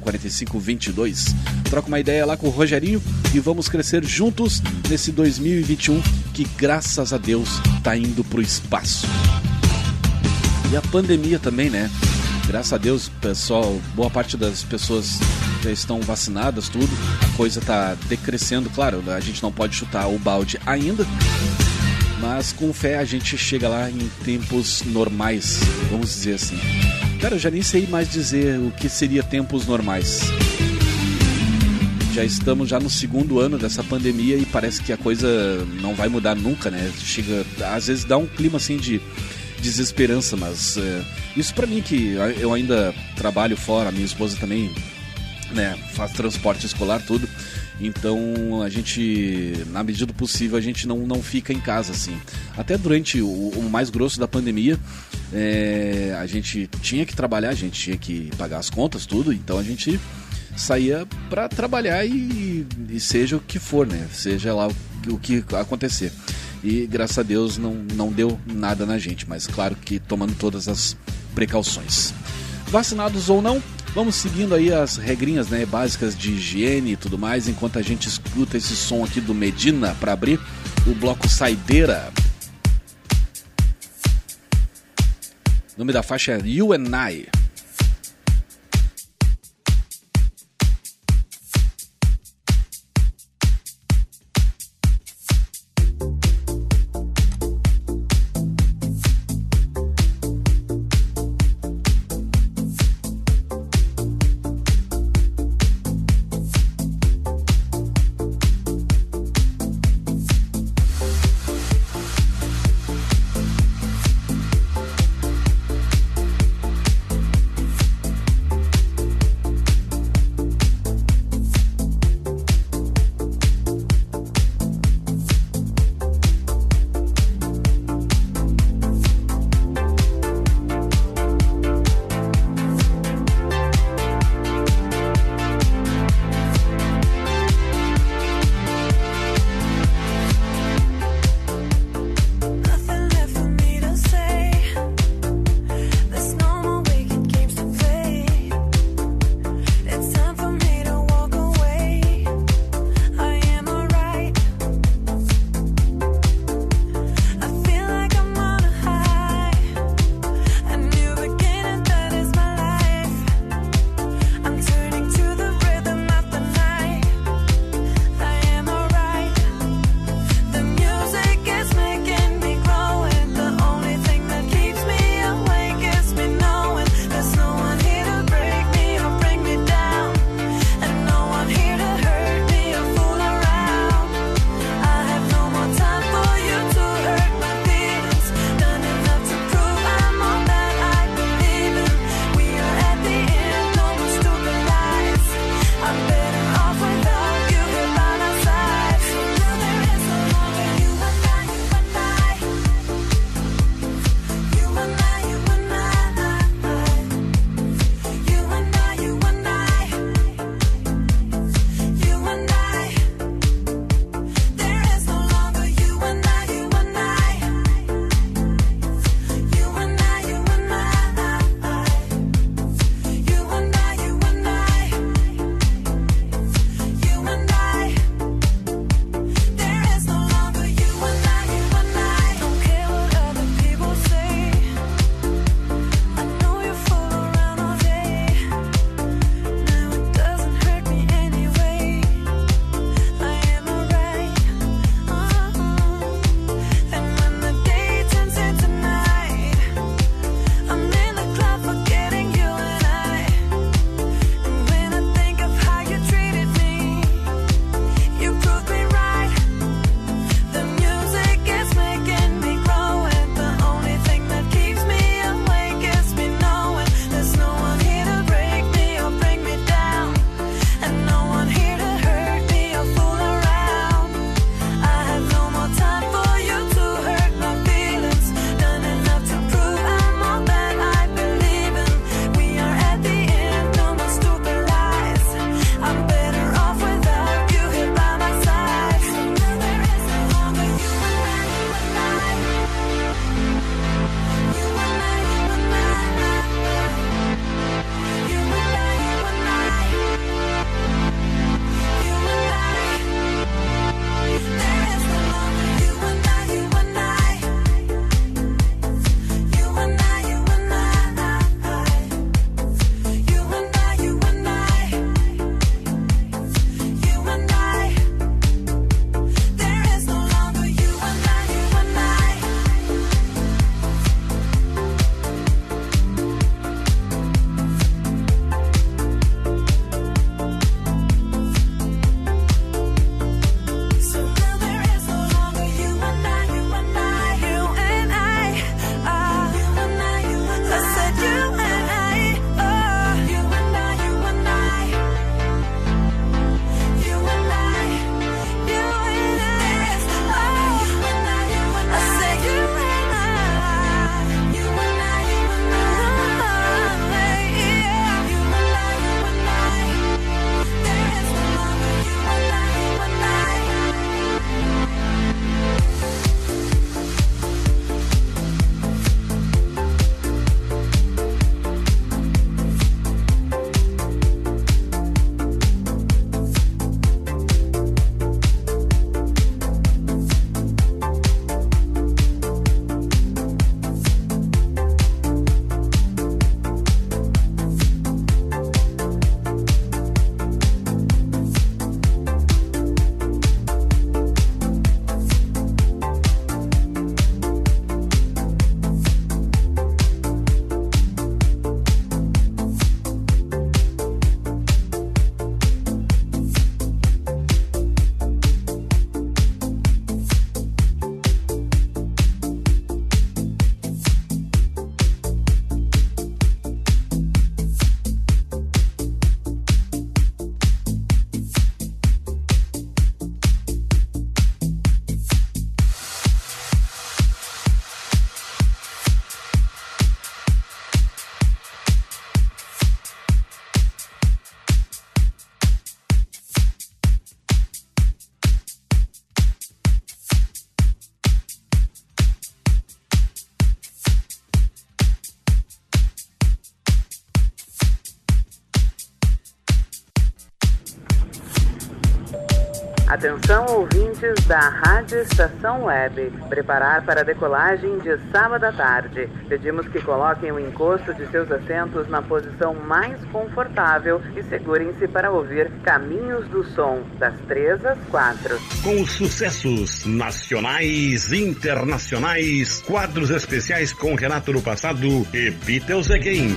004522. Troca uma ideia lá com o Rogerinho e vamos crescer juntos nesse 2021 que graças a Deus tá indo pro espaço. E a pandemia também, né? Graças a Deus, pessoal, boa parte das pessoas já estão vacinadas, tudo. A coisa tá decrescendo, claro, a gente não pode chutar o balde ainda. Mas com fé a gente chega lá em tempos normais, vamos dizer assim. Cara, eu já nem sei mais dizer o que seria tempos normais. Já estamos já no segundo ano dessa pandemia e parece que a coisa não vai mudar nunca, né? Chega, às vezes dá um clima assim de desesperança, mas é, isso para mim que eu ainda trabalho fora, minha esposa também, né, faz transporte escolar tudo. Então a gente, na medida do possível, a gente não, não fica em casa assim. Até durante o, o mais grosso da pandemia, é, a gente tinha que trabalhar, a gente tinha que pagar as contas, tudo. Então a gente saía para trabalhar e, e, seja o que for, né? Seja lá o, o que acontecer. E graças a Deus não, não deu nada na gente, mas claro que tomando todas as precauções. Vacinados ou não, vamos seguindo aí as regrinhas né, básicas de higiene e tudo mais, enquanto a gente escuta esse som aqui do Medina para abrir o bloco Saideira. O nome da faixa é You and I. Atenção ouvintes da Rádio Estação Web. Preparar para a decolagem de sábado à tarde. Pedimos que coloquem o encosto de seus assentos na posição mais confortável e segurem-se para ouvir Caminhos do Som, das 3 às 4. Com os sucessos nacionais, internacionais, quadros especiais com Renato no passado e Beatles Again.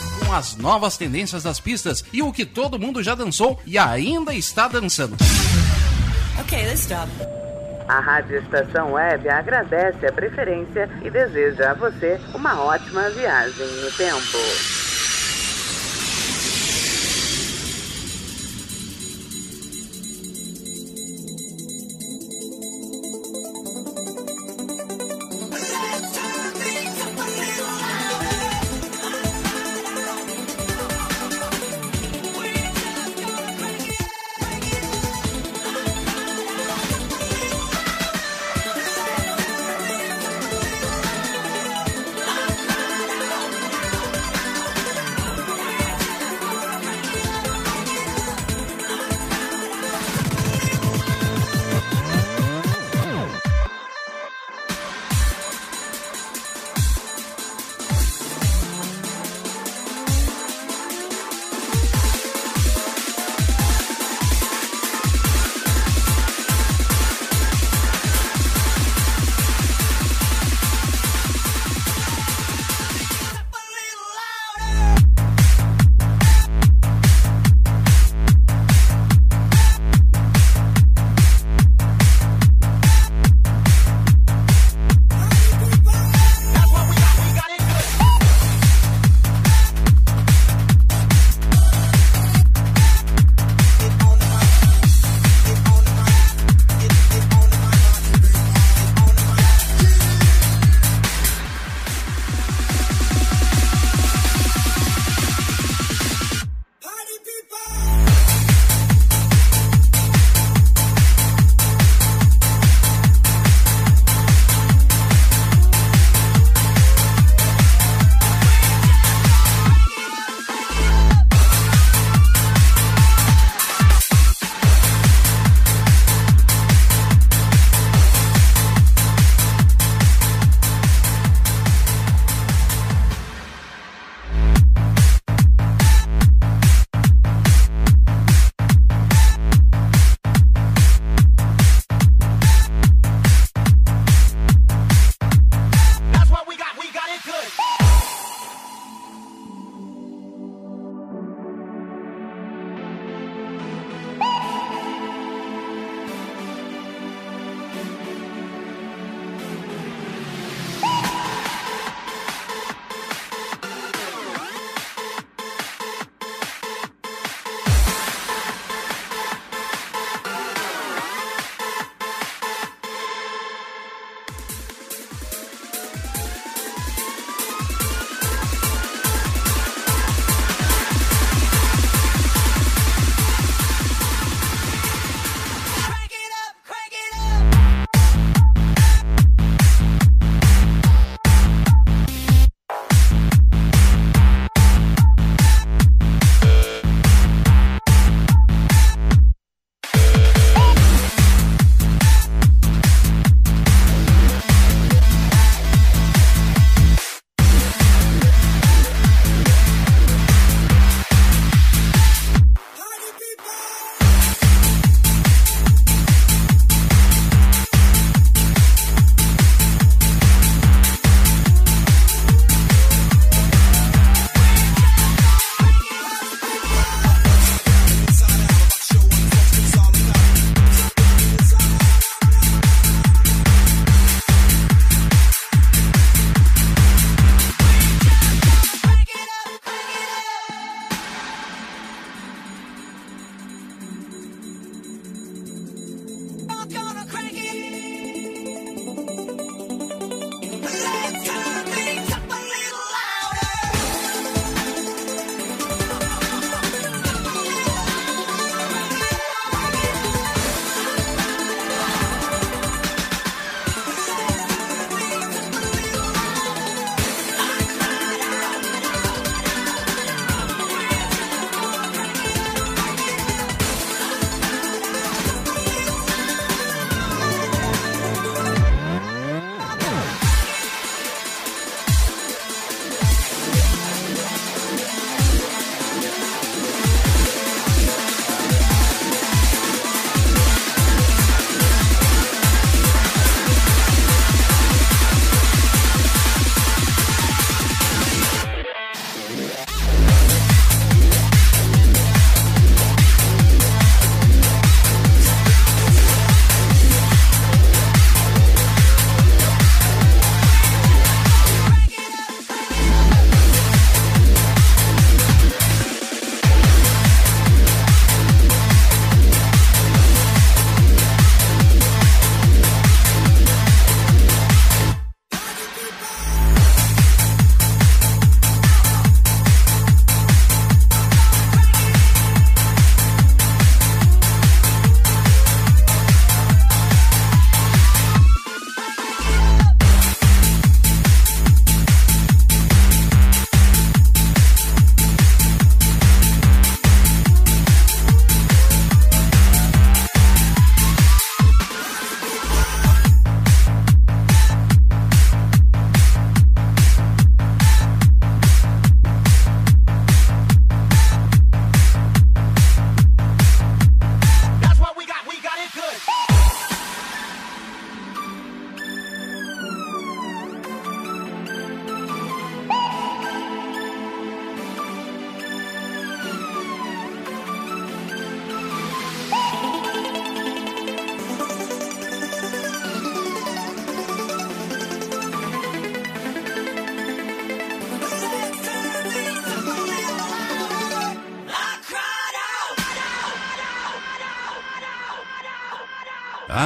com as novas tendências das pistas e o que todo mundo já dançou e ainda está dançando. Ok, let's stop. A Rádio Estação Web agradece a preferência e deseja a você uma ótima viagem no tempo.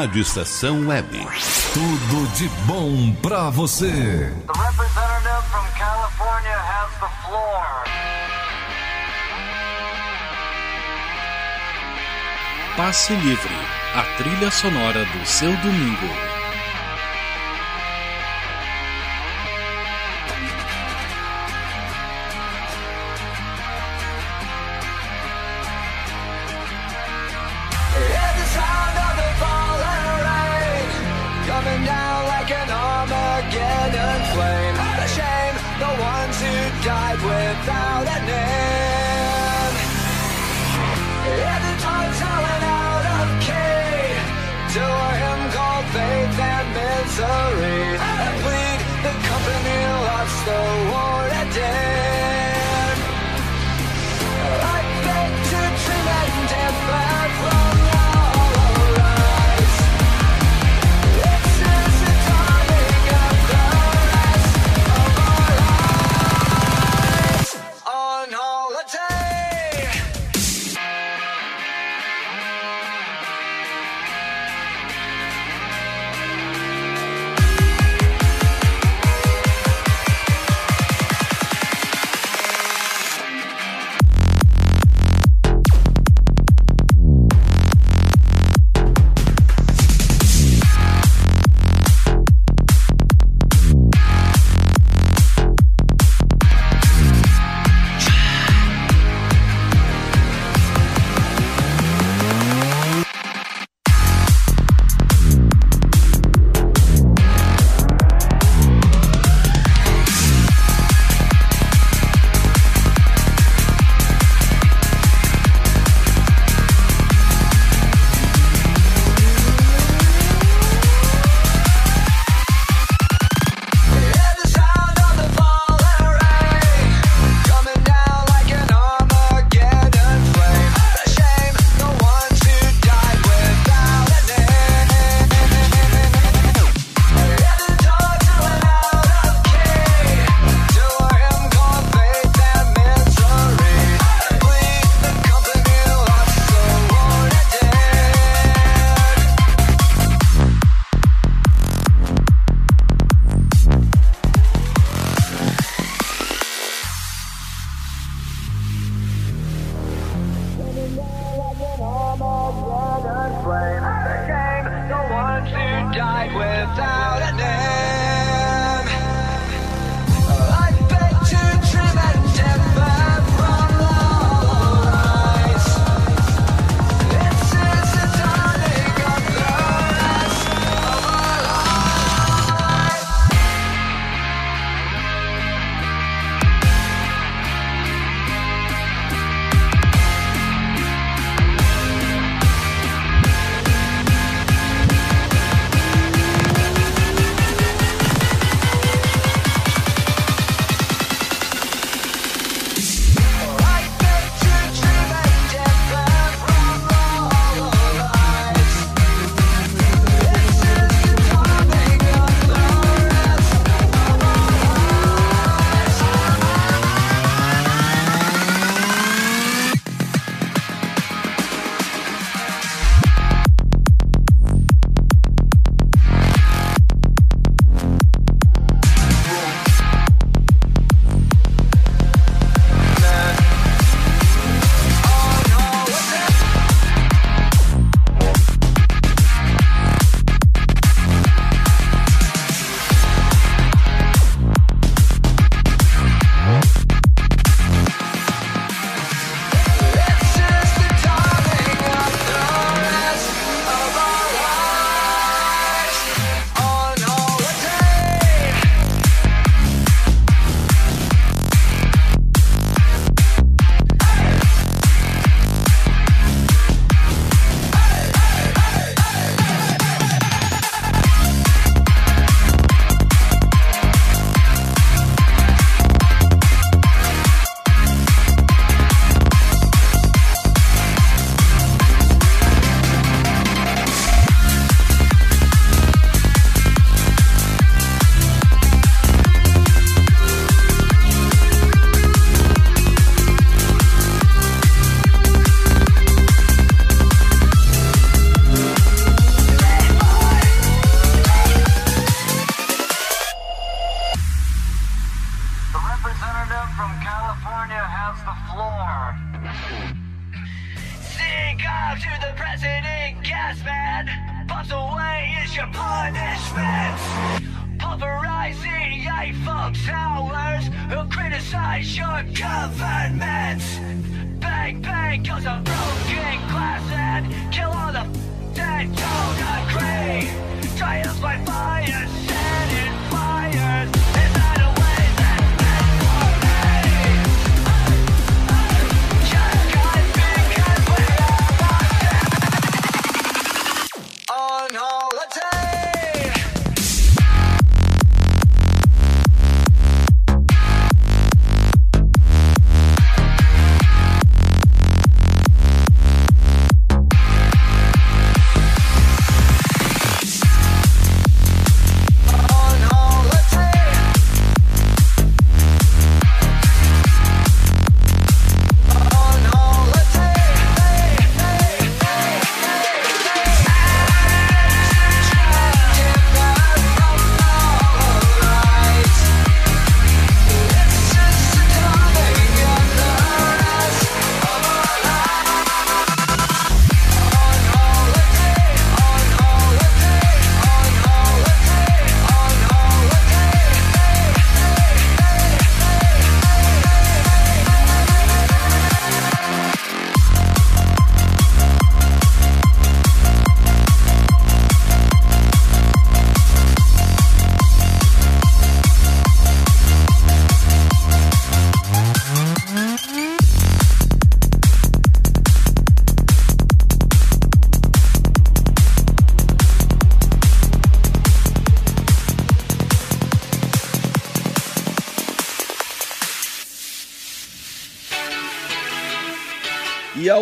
Rádio Estação Web. Tudo de bom pra você. The representative from California has the floor. Passe Livre, a trilha sonora do seu domingo. Misery. Plead the company lost the war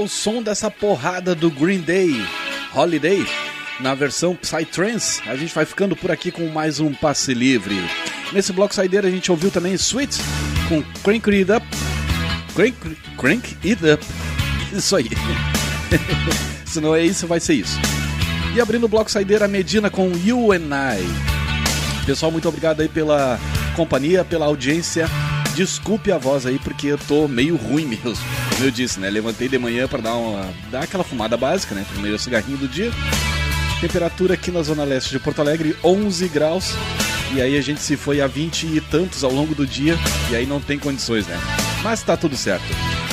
ao som dessa porrada do Green Day Holiday, na versão Psytrance, a gente vai ficando por aqui com mais um passe livre. Nesse bloco saideira a gente ouviu também Sweet com Crank It Up. Crank, crank It Up. Isso aí. Se não é isso, vai ser isso. E abrindo o bloco saideira, Medina com You and I. Pessoal, muito obrigado aí pela companhia, pela audiência. Desculpe a voz aí, porque eu tô meio ruim mesmo. Como eu disse, né? Levantei de manhã para dar, uma, dar aquela fumada básica, né? Primeiro cigarrinho do dia. Temperatura aqui na zona leste de Porto Alegre, 11 graus. E aí a gente se foi a 20 e tantos ao longo do dia. E aí não tem condições, né? Mas tá tudo certo.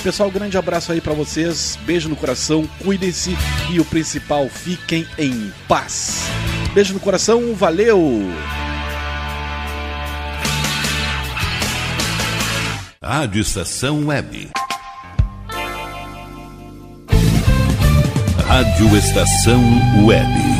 Pessoal, grande abraço aí para vocês. Beijo no coração, cuidem-se e o principal, fiquem em paz. Beijo no coração, valeu! Rádio Estação Web. Rádio Estação Web.